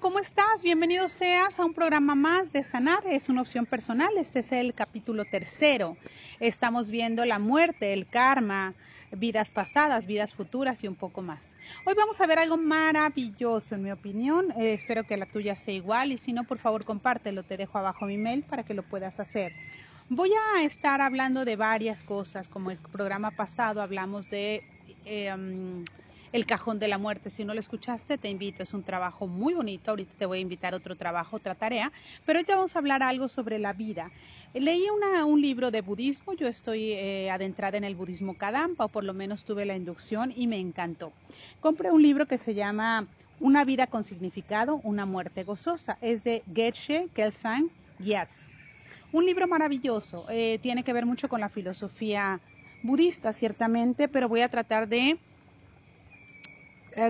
¿cómo estás? Bienvenido seas a un programa más de Sanar. Es una opción personal. Este es el capítulo tercero. Estamos viendo la muerte, el karma, vidas pasadas, vidas futuras y un poco más. Hoy vamos a ver algo maravilloso, en mi opinión. Eh, espero que la tuya sea igual y si no, por favor, compártelo. Te dejo abajo mi mail para que lo puedas hacer. Voy a estar hablando de varias cosas, como el programa pasado hablamos de... Eh, mm, el cajón de la muerte. Si no lo escuchaste, te invito. Es un trabajo muy bonito. Ahorita te voy a invitar a otro trabajo, otra tarea. Pero hoy te vamos a hablar algo sobre la vida. Leí un libro de budismo. Yo estoy eh, adentrada en el budismo Kadampa, o por lo menos tuve la inducción y me encantó. Compré un libro que se llama Una vida con significado, una muerte gozosa. Es de Geshe Kelsang Gyatso. Un libro maravilloso. Eh, tiene que ver mucho con la filosofía budista, ciertamente, pero voy a tratar de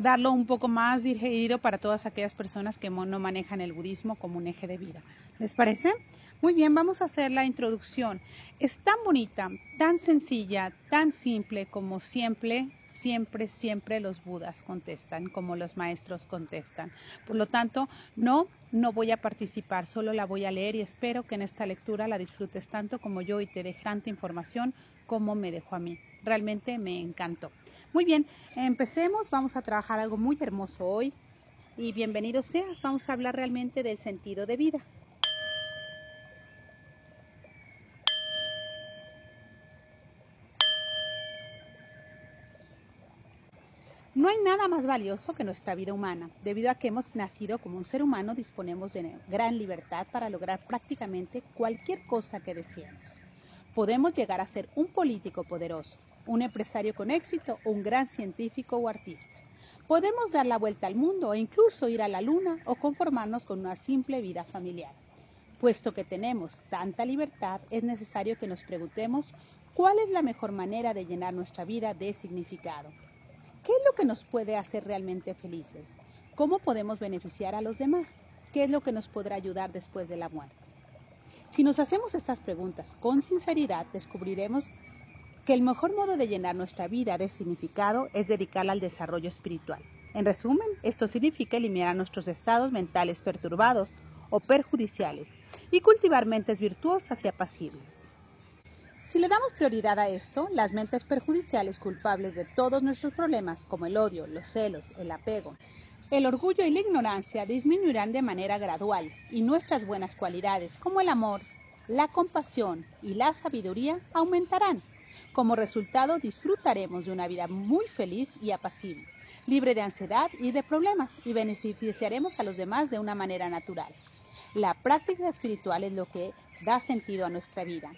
darlo un poco más dirigido para todas aquellas personas que no manejan el budismo como un eje de vida. ¿Les parece? Muy bien, vamos a hacer la introducción. Es tan bonita, tan sencilla, tan simple como siempre, siempre, siempre los budas contestan, como los maestros contestan. Por lo tanto, no, no voy a participar, solo la voy a leer y espero que en esta lectura la disfrutes tanto como yo y te deje tanta información como me dejó a mí. Realmente me encantó. Muy bien, empecemos, vamos a trabajar algo muy hermoso hoy y bienvenidos seas, vamos a hablar realmente del sentido de vida. No hay nada más valioso que nuestra vida humana. Debido a que hemos nacido como un ser humano, disponemos de gran libertad para lograr prácticamente cualquier cosa que deseemos. Podemos llegar a ser un político poderoso, un empresario con éxito o un gran científico o artista. Podemos dar la vuelta al mundo e incluso ir a la luna o conformarnos con una simple vida familiar. Puesto que tenemos tanta libertad, es necesario que nos preguntemos cuál es la mejor manera de llenar nuestra vida de significado. ¿Qué es lo que nos puede hacer realmente felices? ¿Cómo podemos beneficiar a los demás? ¿Qué es lo que nos podrá ayudar después de la muerte? Si nos hacemos estas preguntas con sinceridad, descubriremos que el mejor modo de llenar nuestra vida de significado es dedicarla al desarrollo espiritual. En resumen, esto significa eliminar nuestros estados mentales perturbados o perjudiciales y cultivar mentes virtuosas y apacibles. Si le damos prioridad a esto, las mentes perjudiciales culpables de todos nuestros problemas, como el odio, los celos, el apego, el orgullo y la ignorancia disminuirán de manera gradual y nuestras buenas cualidades como el amor, la compasión y la sabiduría aumentarán. Como resultado disfrutaremos de una vida muy feliz y apacible, libre de ansiedad y de problemas y beneficiaremos a los demás de una manera natural. La práctica espiritual es lo que da sentido a nuestra vida.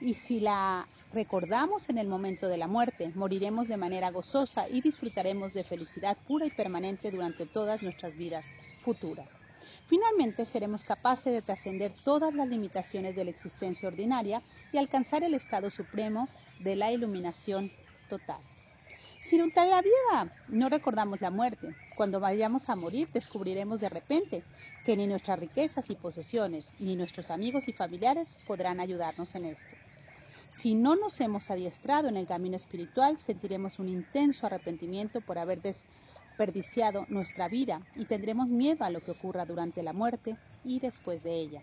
Y si la recordamos en el momento de la muerte, moriremos de manera gozosa y disfrutaremos de felicidad pura y permanente durante todas nuestras vidas futuras. Finalmente seremos capaces de trascender todas las limitaciones de la existencia ordinaria y alcanzar el estado supremo de la iluminación total. Si durante la vida no recordamos la muerte, cuando vayamos a morir descubriremos de repente que ni nuestras riquezas y posesiones, ni nuestros amigos y familiares podrán ayudarnos en esto. Si no nos hemos adiestrado en el camino espiritual, sentiremos un intenso arrepentimiento por haber desperdiciado nuestra vida y tendremos miedo a lo que ocurra durante la muerte y después de ella.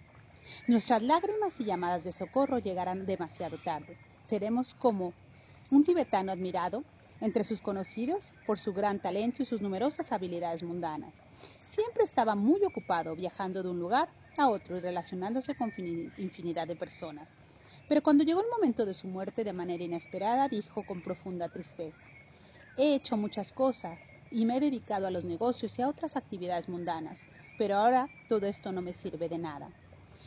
Nuestras lágrimas y llamadas de socorro llegarán demasiado tarde. Seremos como un tibetano admirado entre sus conocidos por su gran talento y sus numerosas habilidades mundanas. Siempre estaba muy ocupado viajando de un lugar a otro y relacionándose con infinidad de personas. Pero cuando llegó el momento de su muerte de manera inesperada, dijo con profunda tristeza, He hecho muchas cosas y me he dedicado a los negocios y a otras actividades mundanas, pero ahora todo esto no me sirve de nada.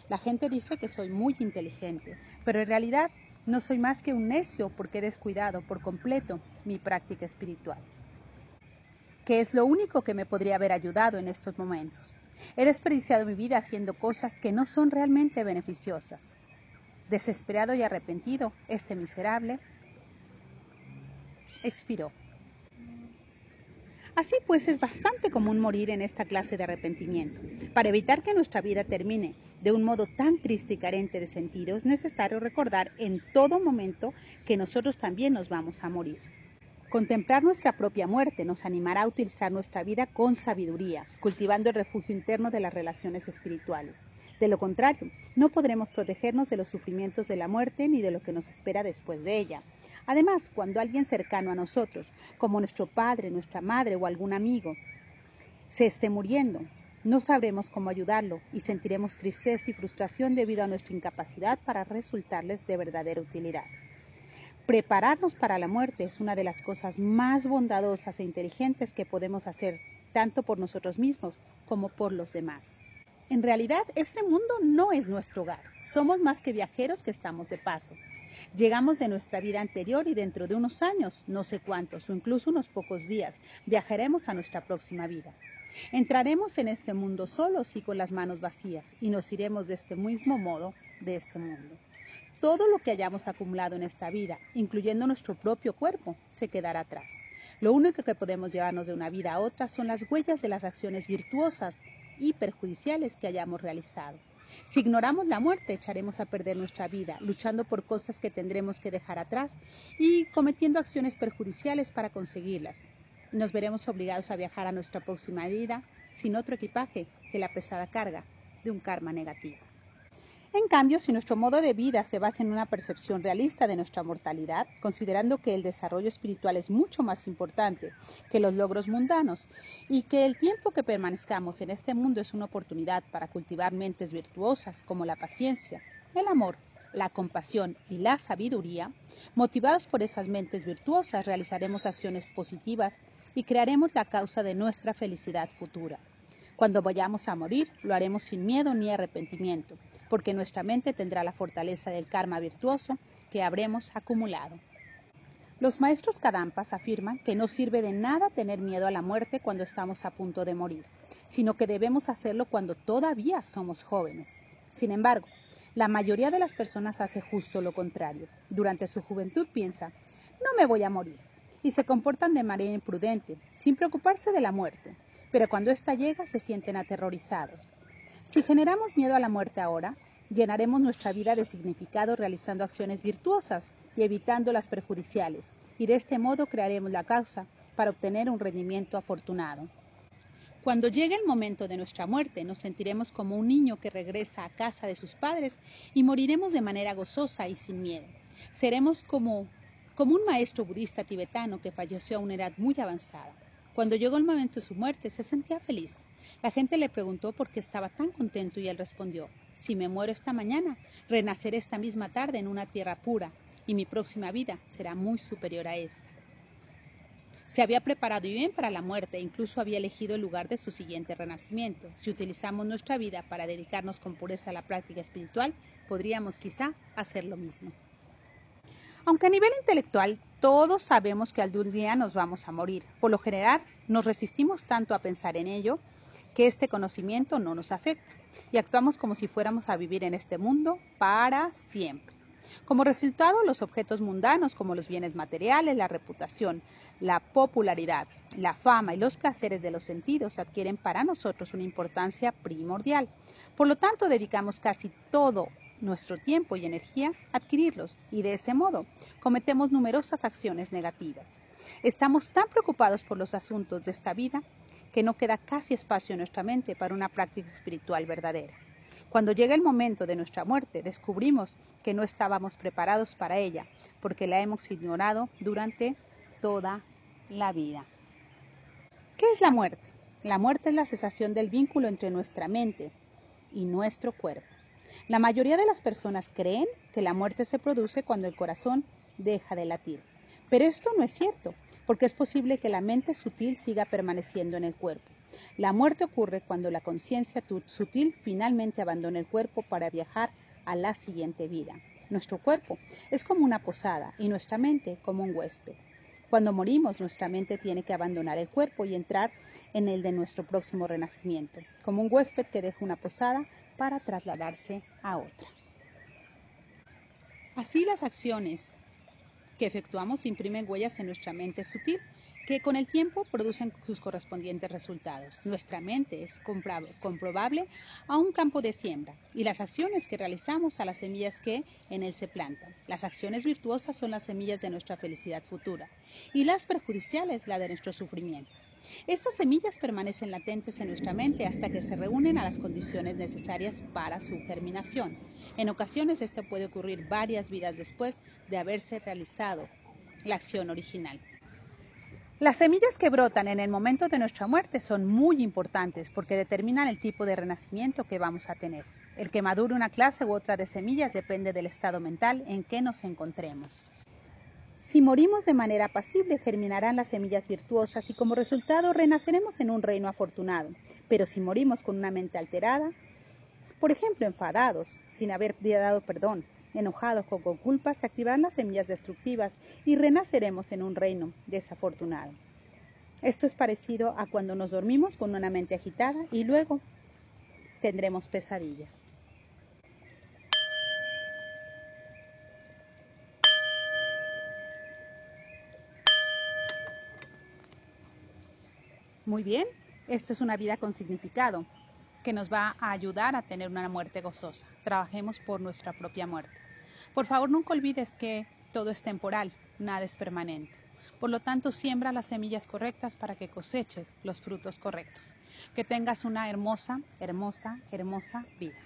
La gente dice que soy muy inteligente, pero en realidad no soy más que un necio porque he descuidado por completo mi práctica espiritual, que es lo único que me podría haber ayudado en estos momentos. He desperdiciado mi vida haciendo cosas que no son realmente beneficiosas. Desesperado y arrepentido, este miserable expiró. Así pues, es bastante común morir en esta clase de arrepentimiento. Para evitar que nuestra vida termine de un modo tan triste y carente de sentido, es necesario recordar en todo momento que nosotros también nos vamos a morir. Contemplar nuestra propia muerte nos animará a utilizar nuestra vida con sabiduría, cultivando el refugio interno de las relaciones espirituales. De lo contrario, no podremos protegernos de los sufrimientos de la muerte ni de lo que nos espera después de ella. Además, cuando alguien cercano a nosotros, como nuestro padre, nuestra madre o algún amigo, se esté muriendo, no sabremos cómo ayudarlo y sentiremos tristeza y frustración debido a nuestra incapacidad para resultarles de verdadera utilidad. Prepararnos para la muerte es una de las cosas más bondadosas e inteligentes que podemos hacer, tanto por nosotros mismos como por los demás. En realidad, este mundo no es nuestro hogar. Somos más que viajeros que estamos de paso. Llegamos de nuestra vida anterior y dentro de unos años, no sé cuántos o incluso unos pocos días, viajaremos a nuestra próxima vida. Entraremos en este mundo solos y con las manos vacías y nos iremos de este mismo modo de este mundo. Todo lo que hayamos acumulado en esta vida, incluyendo nuestro propio cuerpo, se quedará atrás. Lo único que podemos llevarnos de una vida a otra son las huellas de las acciones virtuosas y perjudiciales que hayamos realizado. Si ignoramos la muerte, echaremos a perder nuestra vida, luchando por cosas que tendremos que dejar atrás y cometiendo acciones perjudiciales para conseguirlas. Nos veremos obligados a viajar a nuestra próxima vida sin otro equipaje que la pesada carga de un karma negativo. En cambio, si nuestro modo de vida se basa en una percepción realista de nuestra mortalidad, considerando que el desarrollo espiritual es mucho más importante que los logros mundanos y que el tiempo que permanezcamos en este mundo es una oportunidad para cultivar mentes virtuosas como la paciencia, el amor, la compasión y la sabiduría, motivados por esas mentes virtuosas realizaremos acciones positivas y crearemos la causa de nuestra felicidad futura. Cuando vayamos a morir, lo haremos sin miedo ni arrepentimiento, porque nuestra mente tendrá la fortaleza del karma virtuoso que habremos acumulado. Los maestros Kadampas afirman que no sirve de nada tener miedo a la muerte cuando estamos a punto de morir, sino que debemos hacerlo cuando todavía somos jóvenes. Sin embargo, la mayoría de las personas hace justo lo contrario. Durante su juventud piensa, no me voy a morir, y se comportan de manera imprudente, sin preocuparse de la muerte pero cuando ésta llega se sienten aterrorizados. Si generamos miedo a la muerte ahora, llenaremos nuestra vida de significado realizando acciones virtuosas y evitando las perjudiciales, y de este modo crearemos la causa para obtener un rendimiento afortunado. Cuando llegue el momento de nuestra muerte, nos sentiremos como un niño que regresa a casa de sus padres y moriremos de manera gozosa y sin miedo. Seremos como, como un maestro budista tibetano que falleció a una edad muy avanzada. Cuando llegó el momento de su muerte, se sentía feliz. La gente le preguntó por qué estaba tan contento y él respondió, si me muero esta mañana, renaceré esta misma tarde en una tierra pura y mi próxima vida será muy superior a esta. Se había preparado bien para la muerte e incluso había elegido el lugar de su siguiente renacimiento. Si utilizamos nuestra vida para dedicarnos con pureza a la práctica espiritual, podríamos quizá hacer lo mismo. Aunque a nivel intelectual todos sabemos que algún día nos vamos a morir, por lo general nos resistimos tanto a pensar en ello que este conocimiento no nos afecta y actuamos como si fuéramos a vivir en este mundo para siempre. Como resultado, los objetos mundanos como los bienes materiales, la reputación, la popularidad, la fama y los placeres de los sentidos adquieren para nosotros una importancia primordial. Por lo tanto, dedicamos casi todo nuestro tiempo y energía adquirirlos y de ese modo cometemos numerosas acciones negativas. Estamos tan preocupados por los asuntos de esta vida que no queda casi espacio en nuestra mente para una práctica espiritual verdadera. Cuando llega el momento de nuestra muerte, descubrimos que no estábamos preparados para ella, porque la hemos ignorado durante toda la vida. ¿Qué es la muerte? La muerte es la cesación del vínculo entre nuestra mente y nuestro cuerpo. La mayoría de las personas creen que la muerte se produce cuando el corazón deja de latir. Pero esto no es cierto, porque es posible que la mente sutil siga permaneciendo en el cuerpo. La muerte ocurre cuando la conciencia sutil finalmente abandona el cuerpo para viajar a la siguiente vida. Nuestro cuerpo es como una posada y nuestra mente como un huésped. Cuando morimos, nuestra mente tiene que abandonar el cuerpo y entrar en el de nuestro próximo renacimiento, como un huésped que deja una posada para trasladarse a otra. Así las acciones que efectuamos imprimen huellas en nuestra mente sutil, que con el tiempo producen sus correspondientes resultados. Nuestra mente es comprobable a un campo de siembra y las acciones que realizamos a las semillas que en él se plantan. Las acciones virtuosas son las semillas de nuestra felicidad futura y las perjudiciales la de nuestro sufrimiento. Estas semillas permanecen latentes en nuestra mente hasta que se reúnen a las condiciones necesarias para su germinación. En ocasiones esto puede ocurrir varias vidas después de haberse realizado la acción original. Las semillas que brotan en el momento de nuestra muerte son muy importantes porque determinan el tipo de renacimiento que vamos a tener. El que madure una clase u otra de semillas depende del estado mental en que nos encontremos. Si morimos de manera pasible, germinarán las semillas virtuosas y como resultado renaceremos en un reino afortunado. Pero si morimos con una mente alterada, por ejemplo, enfadados, sin haber dado perdón, enojados o con culpa, se activarán las semillas destructivas y renaceremos en un reino desafortunado. Esto es parecido a cuando nos dormimos con una mente agitada y luego tendremos pesadillas. Muy bien, esto es una vida con significado que nos va a ayudar a tener una muerte gozosa. Trabajemos por nuestra propia muerte. Por favor, nunca olvides que todo es temporal, nada es permanente. Por lo tanto, siembra las semillas correctas para que coseches los frutos correctos. Que tengas una hermosa, hermosa, hermosa vida.